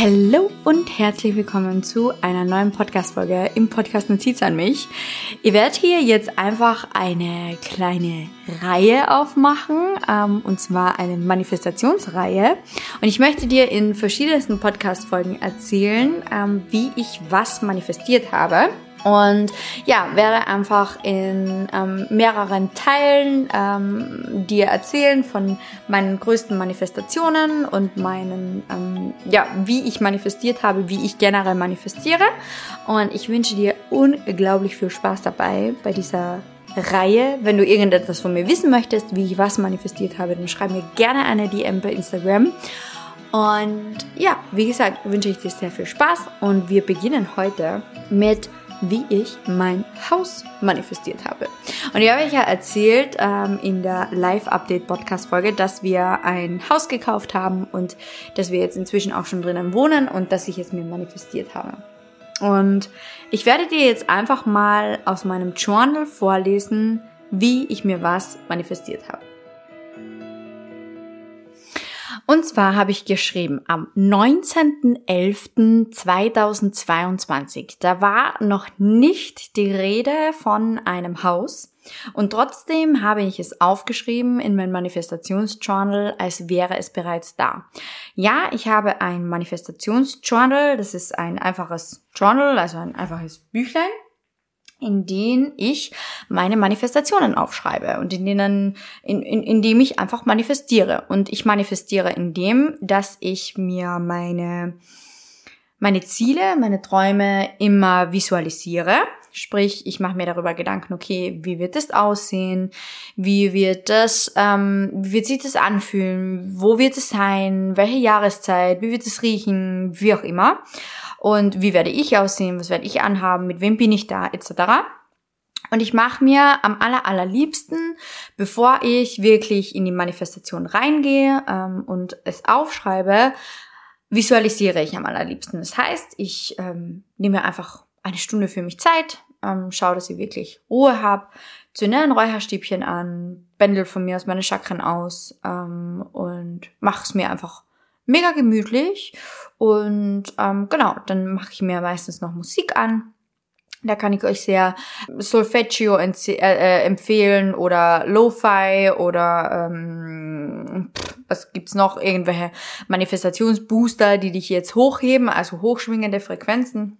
Hallo und herzlich willkommen zu einer neuen Podcast-Folge im Podcast Notiz an mich. Ihr werdet hier jetzt einfach eine kleine Reihe aufmachen, ähm, und zwar eine Manifestationsreihe. Und ich möchte dir in verschiedensten Podcast-Folgen erzählen, ähm, wie ich was manifestiert habe. Und ja, werde einfach in ähm, mehreren Teilen ähm, dir erzählen von meinen größten Manifestationen und meinen, ähm, ja, wie ich manifestiert habe, wie ich generell manifestiere. Und ich wünsche dir unglaublich viel Spaß dabei bei dieser Reihe. Wenn du irgendetwas von mir wissen möchtest, wie ich was manifestiert habe, dann schreib mir gerne eine DM bei Instagram. Und ja, wie gesagt, wünsche ich dir sehr viel Spaß und wir beginnen heute mit wie ich mein Haus manifestiert habe. Und ich habe euch ja erzählt ähm, in der Live-Update-Podcast-Folge, dass wir ein Haus gekauft haben und dass wir jetzt inzwischen auch schon drinnen wohnen und dass ich es mir manifestiert habe. Und ich werde dir jetzt einfach mal aus meinem Journal vorlesen, wie ich mir was manifestiert habe. Und zwar habe ich geschrieben am 19.11.2022. Da war noch nicht die Rede von einem Haus. Und trotzdem habe ich es aufgeschrieben in mein Manifestationsjournal, als wäre es bereits da. Ja, ich habe ein Manifestationsjournal. Das ist ein einfaches Journal, also ein einfaches Büchlein in denen ich meine Manifestationen aufschreibe und in denen, in, in, in dem ich einfach manifestiere. Und ich manifestiere in dem, dass ich mir meine, meine Ziele, meine Träume immer visualisiere. Sprich, ich mache mir darüber Gedanken, okay, wie wird es aussehen? Wie wird das, ähm, wie wird sich das anfühlen? Wo wird es sein? Welche Jahreszeit? Wie wird es riechen? Wie auch immer und wie werde ich aussehen, was werde ich anhaben, mit wem bin ich da, etc. Und ich mache mir am aller, allerliebsten, bevor ich wirklich in die Manifestation reingehe ähm, und es aufschreibe, visualisiere ich am allerliebsten. Das heißt, ich ähm, nehme mir einfach eine Stunde für mich Zeit, ähm, schaue, dass ich wirklich Ruhe habe, zünde ein Räucherstäbchen an, bändel von mir aus meine Chakren aus ähm, und mache es mir einfach mega gemütlich. Und ähm, genau, dann mache ich mir meistens noch Musik an. Da kann ich euch sehr Solfeggio äh, äh, empfehlen oder Lo-Fi oder ähm, was gibt's noch? Irgendwelche Manifestationsbooster, die dich jetzt hochheben, also hochschwingende Frequenzen.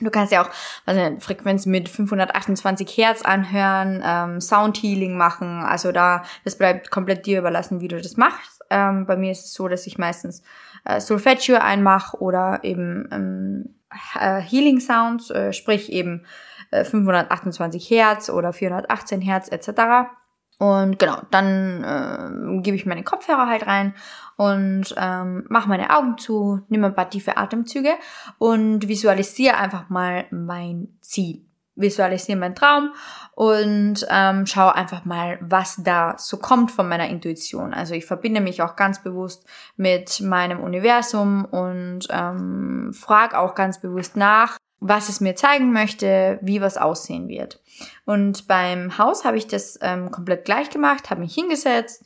Du kannst ja auch also Frequenzen mit 528 Hertz anhören, ähm, Sound Healing machen. Also da, das bleibt komplett dir überlassen, wie du das machst. Ähm, bei mir ist es so, dass ich meistens äh, Solfeggio einmache oder eben ähm, äh, Healing Sounds, äh, sprich eben äh, 528 Hertz oder 418 Hertz etc. Und genau, dann äh, gebe ich meine Kopfhörer halt rein und ähm, mache meine Augen zu, nehme ein paar tiefe Atemzüge und visualisiere einfach mal mein Ziel. Visualisiere meinen Traum und ähm, schaue einfach mal, was da so kommt von meiner Intuition. Also ich verbinde mich auch ganz bewusst mit meinem Universum und ähm, frage auch ganz bewusst nach, was es mir zeigen möchte, wie was aussehen wird. Und beim Haus habe ich das ähm, komplett gleich gemacht, habe mich hingesetzt,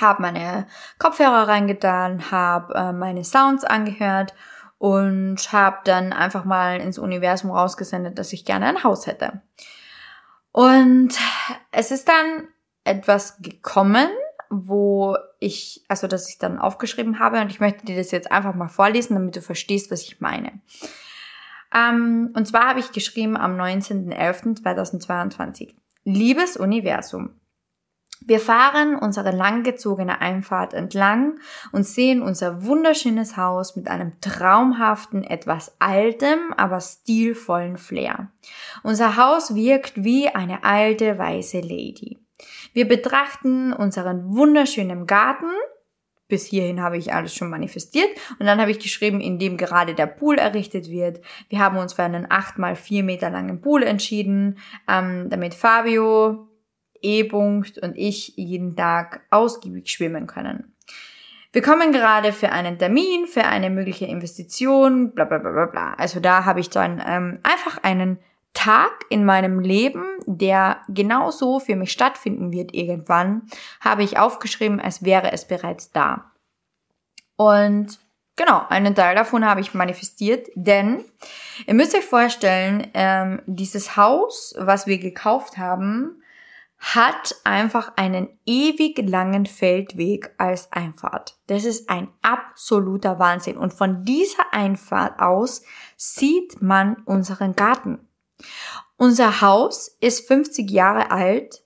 habe meine Kopfhörer reingetan, habe äh, meine Sounds angehört und habe dann einfach mal ins Universum rausgesendet, dass ich gerne ein Haus hätte. Und es ist dann etwas gekommen, wo ich, also dass ich dann aufgeschrieben habe und ich möchte dir das jetzt einfach mal vorlesen, damit du verstehst, was ich meine. Ähm, und zwar habe ich geschrieben am 19.11.2022. Liebes Universum, wir fahren unsere langgezogene Einfahrt entlang und sehen unser wunderschönes Haus mit einem traumhaften, etwas altem, aber stilvollen Flair. Unser Haus wirkt wie eine alte weiße Lady. Wir betrachten unseren wunderschönen Garten. Bis hierhin habe ich alles schon manifestiert. Und dann habe ich geschrieben, in dem gerade der Pool errichtet wird. Wir haben uns für einen 8 mal 4 Meter langen Pool entschieden, ähm, damit Fabio E-Punkt und ich jeden Tag ausgiebig schwimmen können. Wir kommen gerade für einen Termin, für eine mögliche Investition, bla bla bla bla bla. Also da habe ich dann ähm, einfach einen Tag in meinem Leben, der genauso für mich stattfinden wird irgendwann, habe ich aufgeschrieben, als wäre es bereits da. Und genau, einen Teil davon habe ich manifestiert, denn ihr müsst euch vorstellen, ähm, dieses Haus, was wir gekauft haben, hat einfach einen ewig langen Feldweg als Einfahrt. Das ist ein absoluter Wahnsinn. Und von dieser Einfahrt aus sieht man unseren Garten. Unser Haus ist 50 Jahre alt,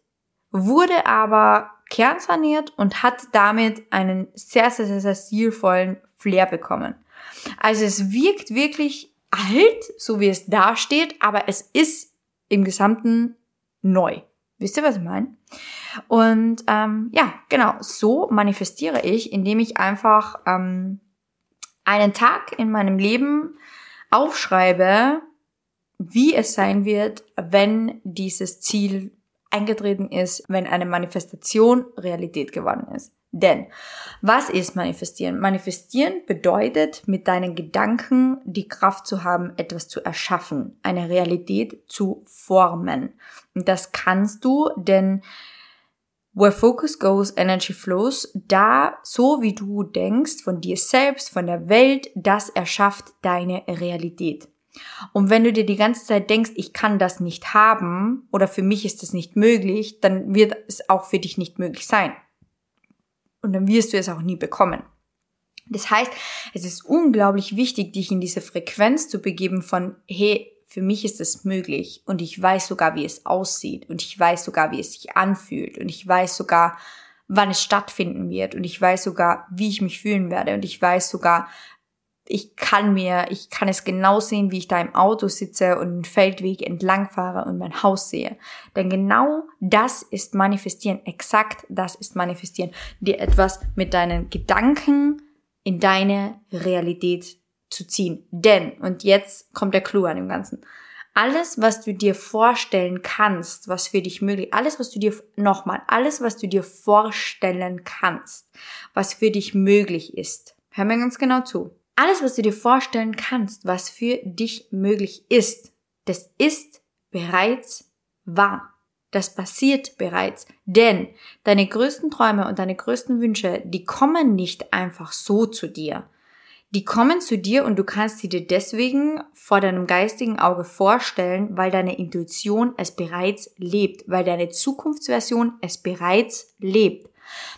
wurde aber kernsaniert und hat damit einen sehr, sehr, sehr, sehr stilvollen Flair bekommen. Also es wirkt wirklich alt, so wie es da steht, aber es ist im Gesamten neu. Wisst ihr, was ich meine? Und ähm, ja, genau, so manifestiere ich, indem ich einfach ähm, einen Tag in meinem Leben aufschreibe, wie es sein wird, wenn dieses Ziel eingetreten ist, wenn eine Manifestation Realität geworden ist. Denn was ist manifestieren? Manifestieren bedeutet, mit deinen Gedanken die Kraft zu haben, etwas zu erschaffen, eine Realität zu formen. Und das kannst du, denn Where focus goes, energy flows. Da, so wie du denkst, von dir selbst, von der Welt, das erschafft deine Realität. Und wenn du dir die ganze Zeit denkst, ich kann das nicht haben oder für mich ist das nicht möglich, dann wird es auch für dich nicht möglich sein und dann wirst du es auch nie bekommen. Das heißt, es ist unglaublich wichtig, dich in diese Frequenz zu begeben von, hey, für mich ist es möglich und ich weiß sogar, wie es aussieht und ich weiß sogar, wie es sich anfühlt und ich weiß sogar, wann es stattfinden wird und ich weiß sogar, wie ich mich fühlen werde und ich weiß sogar, ich kann mir, ich kann es genau sehen, wie ich da im Auto sitze und den Feldweg entlang fahre und mein Haus sehe. Denn genau das ist manifestieren. Exakt das ist manifestieren. Dir etwas mit deinen Gedanken in deine Realität zu ziehen. Denn, und jetzt kommt der Clou an dem Ganzen. Alles, was du dir vorstellen kannst, was für dich möglich, alles, was du dir, nochmal, alles, was du dir vorstellen kannst, was für dich möglich ist. Hör mir ganz genau zu alles, was du dir vorstellen kannst, was für dich möglich ist, das ist bereits wahr. Das passiert bereits. Denn deine größten Träume und deine größten Wünsche, die kommen nicht einfach so zu dir. Die kommen zu dir und du kannst sie dir deswegen vor deinem geistigen Auge vorstellen, weil deine Intuition es bereits lebt, weil deine Zukunftsversion es bereits lebt.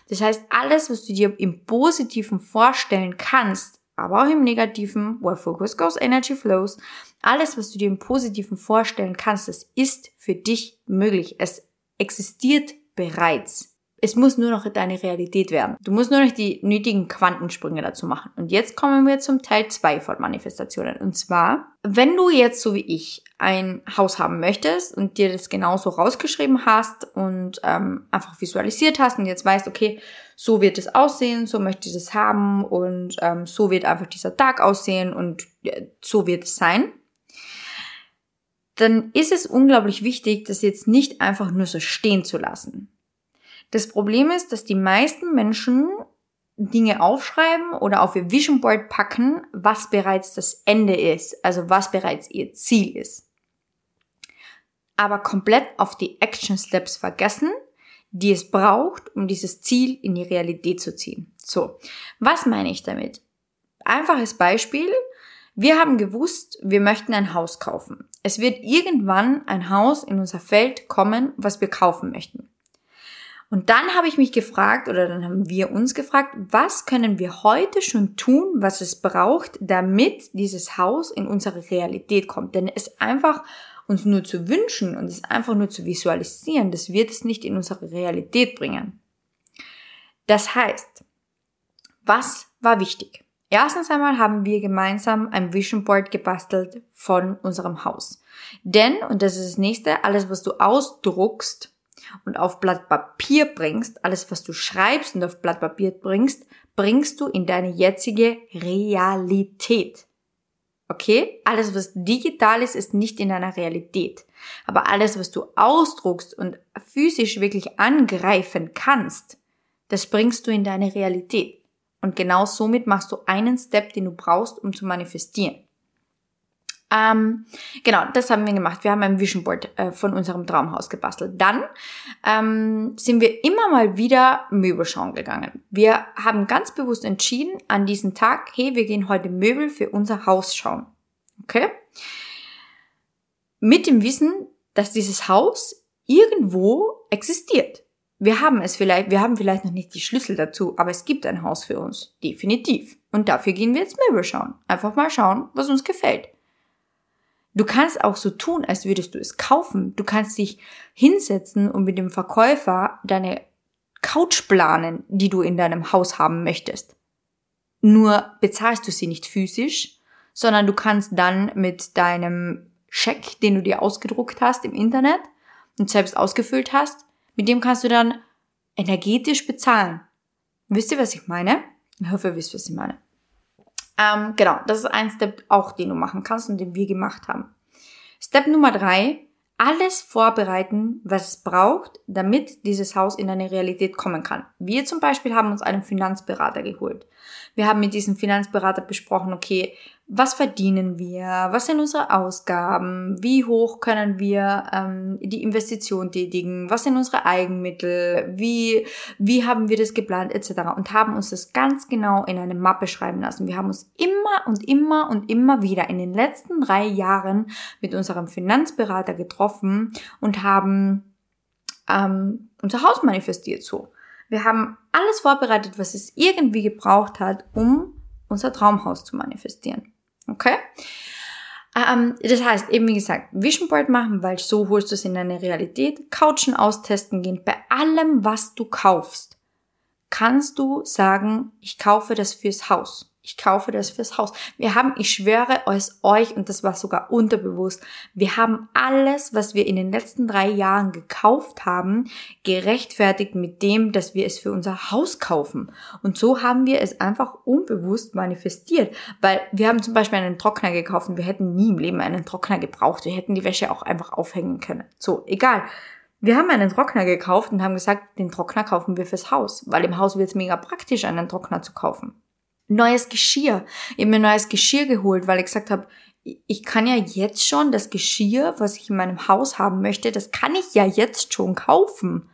Das heißt, alles, was du dir im Positiven vorstellen kannst, aber auch im Negativen, where focus goes, energy flows. Alles, was du dir im Positiven vorstellen kannst, das ist für dich möglich. Es existiert bereits. Es muss nur noch deine Realität werden. Du musst nur noch die nötigen Quantensprünge dazu machen. Und jetzt kommen wir zum Teil 2 von Manifestationen. Und zwar, wenn du jetzt so wie ich ein Haus haben möchtest und dir das genauso rausgeschrieben hast und ähm, einfach visualisiert hast und jetzt weißt, okay, so wird es aussehen, so möchte ich es haben und ähm, so wird einfach dieser Tag aussehen und äh, so wird es sein, dann ist es unglaublich wichtig, das jetzt nicht einfach nur so stehen zu lassen. Das Problem ist, dass die meisten Menschen Dinge aufschreiben oder auf ihr Vision Board packen, was bereits das Ende ist, also was bereits ihr Ziel ist. Aber komplett auf die Action Steps vergessen die es braucht, um dieses Ziel in die Realität zu ziehen. So, was meine ich damit? Einfaches Beispiel. Wir haben gewusst, wir möchten ein Haus kaufen. Es wird irgendwann ein Haus in unser Feld kommen, was wir kaufen möchten. Und dann habe ich mich gefragt, oder dann haben wir uns gefragt, was können wir heute schon tun, was es braucht, damit dieses Haus in unsere Realität kommt. Denn es einfach uns nur zu wünschen und es einfach nur zu visualisieren, das wird es nicht in unsere Realität bringen. Das heißt, was war wichtig? Erstens einmal haben wir gemeinsam ein Vision Board gebastelt von unserem Haus. Denn, und das ist das nächste, alles was du ausdruckst und auf Blatt Papier bringst, alles was du schreibst und auf Blatt Papier bringst, bringst du in deine jetzige Realität. Okay? Alles, was digital ist, ist nicht in deiner Realität. Aber alles, was du ausdruckst und physisch wirklich angreifen kannst, das bringst du in deine Realität. Und genau somit machst du einen Step, den du brauchst, um zu manifestieren. Ähm, genau, das haben wir gemacht. Wir haben ein Vision Board äh, von unserem Traumhaus gebastelt. Dann ähm, sind wir immer mal wieder Möbel schauen gegangen. Wir haben ganz bewusst entschieden an diesem Tag, hey, wir gehen heute Möbel für unser Haus schauen. Okay? Mit dem Wissen, dass dieses Haus irgendwo existiert. Wir haben es vielleicht, wir haben vielleicht noch nicht die Schlüssel dazu, aber es gibt ein Haus für uns. Definitiv. Und dafür gehen wir jetzt Möbel schauen. Einfach mal schauen, was uns gefällt. Du kannst auch so tun, als würdest du es kaufen. Du kannst dich hinsetzen und mit dem Verkäufer deine Couch planen, die du in deinem Haus haben möchtest. Nur bezahlst du sie nicht physisch, sondern du kannst dann mit deinem Scheck, den du dir ausgedruckt hast im Internet und selbst ausgefüllt hast, mit dem kannst du dann energetisch bezahlen. Wisst ihr, was ich meine? Ich hoffe, ihr wisst, was ich meine. Ähm, genau, das ist ein Step auch, den du machen kannst und den wir gemacht haben. Step Nummer drei, alles vorbereiten, was es braucht, damit dieses Haus in eine Realität kommen kann. Wir zum Beispiel haben uns einen Finanzberater geholt. Wir haben mit diesem Finanzberater besprochen, okay, was verdienen wir, was sind unsere Ausgaben, wie hoch können wir ähm, die Investition tätigen, was sind unsere Eigenmittel, wie, wie haben wir das geplant etc. und haben uns das ganz genau in eine Mappe schreiben lassen. Wir haben uns immer und immer und immer wieder in den letzten drei Jahren mit unserem Finanzberater getroffen und haben ähm, unser Haus manifestiert so. Wir haben alles vorbereitet, was es irgendwie gebraucht hat, um unser Traumhaus zu manifestieren. Okay? Ähm, das heißt, eben wie gesagt, Vision Board machen, weil so holst du es in deine Realität. Couchen austesten gehen. Bei allem, was du kaufst, kannst du sagen, ich kaufe das fürs Haus ich kaufe das fürs Haus. Wir haben, ich schwöre es euch, und das war sogar unterbewusst, wir haben alles, was wir in den letzten drei Jahren gekauft haben, gerechtfertigt mit dem, dass wir es für unser Haus kaufen. Und so haben wir es einfach unbewusst manifestiert, weil wir haben zum Beispiel einen Trockner gekauft und wir hätten nie im Leben einen Trockner gebraucht. Wir hätten die Wäsche auch einfach aufhängen können. So, egal. Wir haben einen Trockner gekauft und haben gesagt, den Trockner kaufen wir fürs Haus, weil im Haus wird es mega praktisch, einen Trockner zu kaufen neues Geschirr. Ich habe mir neues Geschirr geholt, weil ich gesagt habe, ich kann ja jetzt schon das Geschirr, was ich in meinem Haus haben möchte, das kann ich ja jetzt schon kaufen.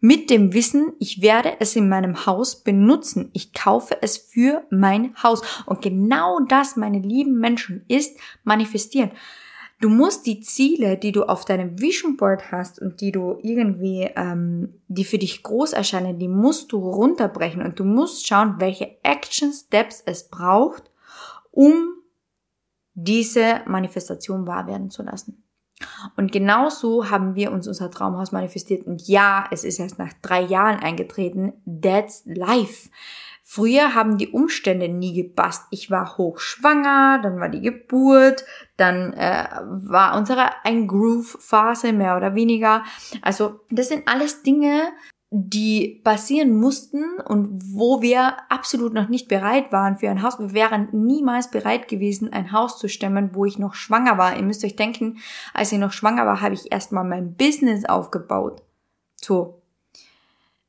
Mit dem Wissen, ich werde es in meinem Haus benutzen. Ich kaufe es für mein Haus. Und genau das, meine lieben Menschen, ist manifestieren. Du musst die Ziele, die du auf deinem Vision Board hast und die du irgendwie, ähm, die für dich groß erscheinen, die musst du runterbrechen und du musst schauen, welche Action Steps es braucht, um diese Manifestation wahr werden zu lassen. Und genauso haben wir uns unser Traumhaus manifestiert. Und ja, es ist erst nach drei Jahren eingetreten. That's life. Früher haben die Umstände nie gepasst. Ich war hochschwanger, dann war die Geburt, dann äh, war unsere Ein-Groove-Phase mehr oder weniger. Also das sind alles Dinge, die passieren mussten und wo wir absolut noch nicht bereit waren für ein Haus. Wir wären niemals bereit gewesen, ein Haus zu stemmen, wo ich noch schwanger war. Ihr müsst euch denken, als ich noch schwanger war, habe ich erstmal mein Business aufgebaut. So,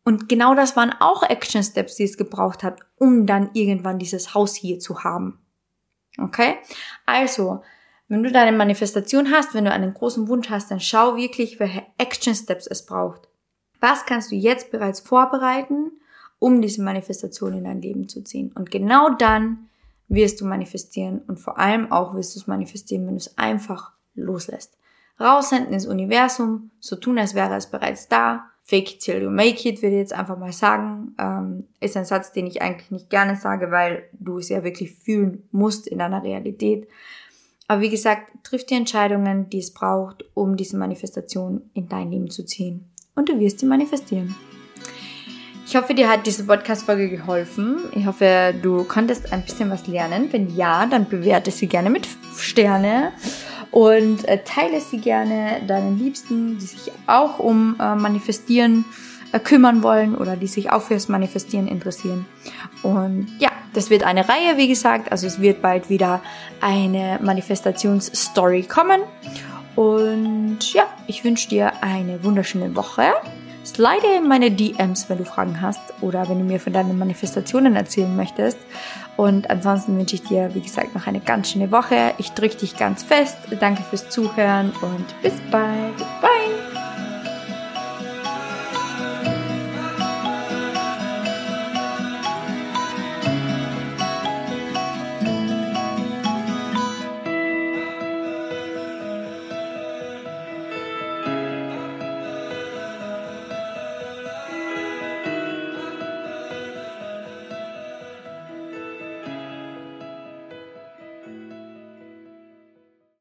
und genau das waren auch Action Steps, die es gebraucht hat, um dann irgendwann dieses Haus hier zu haben. Okay? Also, wenn du deine Manifestation hast, wenn du einen großen Wunsch hast, dann schau wirklich, welche Action Steps es braucht. Was kannst du jetzt bereits vorbereiten, um diese Manifestation in dein Leben zu ziehen? Und genau dann wirst du manifestieren und vor allem auch wirst du es manifestieren, wenn du es einfach loslässt. Raussenden ins Universum, so tun, als wäre es bereits da Fake till you make it, würde ich jetzt einfach mal sagen. Ähm, ist ein Satz, den ich eigentlich nicht gerne sage, weil du es ja wirklich fühlen musst in deiner Realität. Aber wie gesagt, triff die Entscheidungen, die es braucht, um diese Manifestation in dein Leben zu ziehen. Und du wirst sie manifestieren. Ich hoffe, dir hat diese Podcast-Folge geholfen. Ich hoffe, du konntest ein bisschen was lernen. Wenn ja, dann bewerte sie gerne mit Sterne und äh, teile sie gerne deinen Liebsten, die sich auch um äh, Manifestieren äh, kümmern wollen oder die sich auch fürs Manifestieren interessieren. Und ja, das wird eine Reihe, wie gesagt. Also es wird bald wieder eine Manifestationsstory kommen. Und ja, ich wünsche dir eine wunderschöne Woche. Slide in meine DMs, wenn du Fragen hast oder wenn du mir von deinen Manifestationen erzählen möchtest. Und ansonsten wünsche ich dir, wie gesagt, noch eine ganz schöne Woche. Ich drücke dich ganz fest. Danke fürs Zuhören und bis bald. Bye.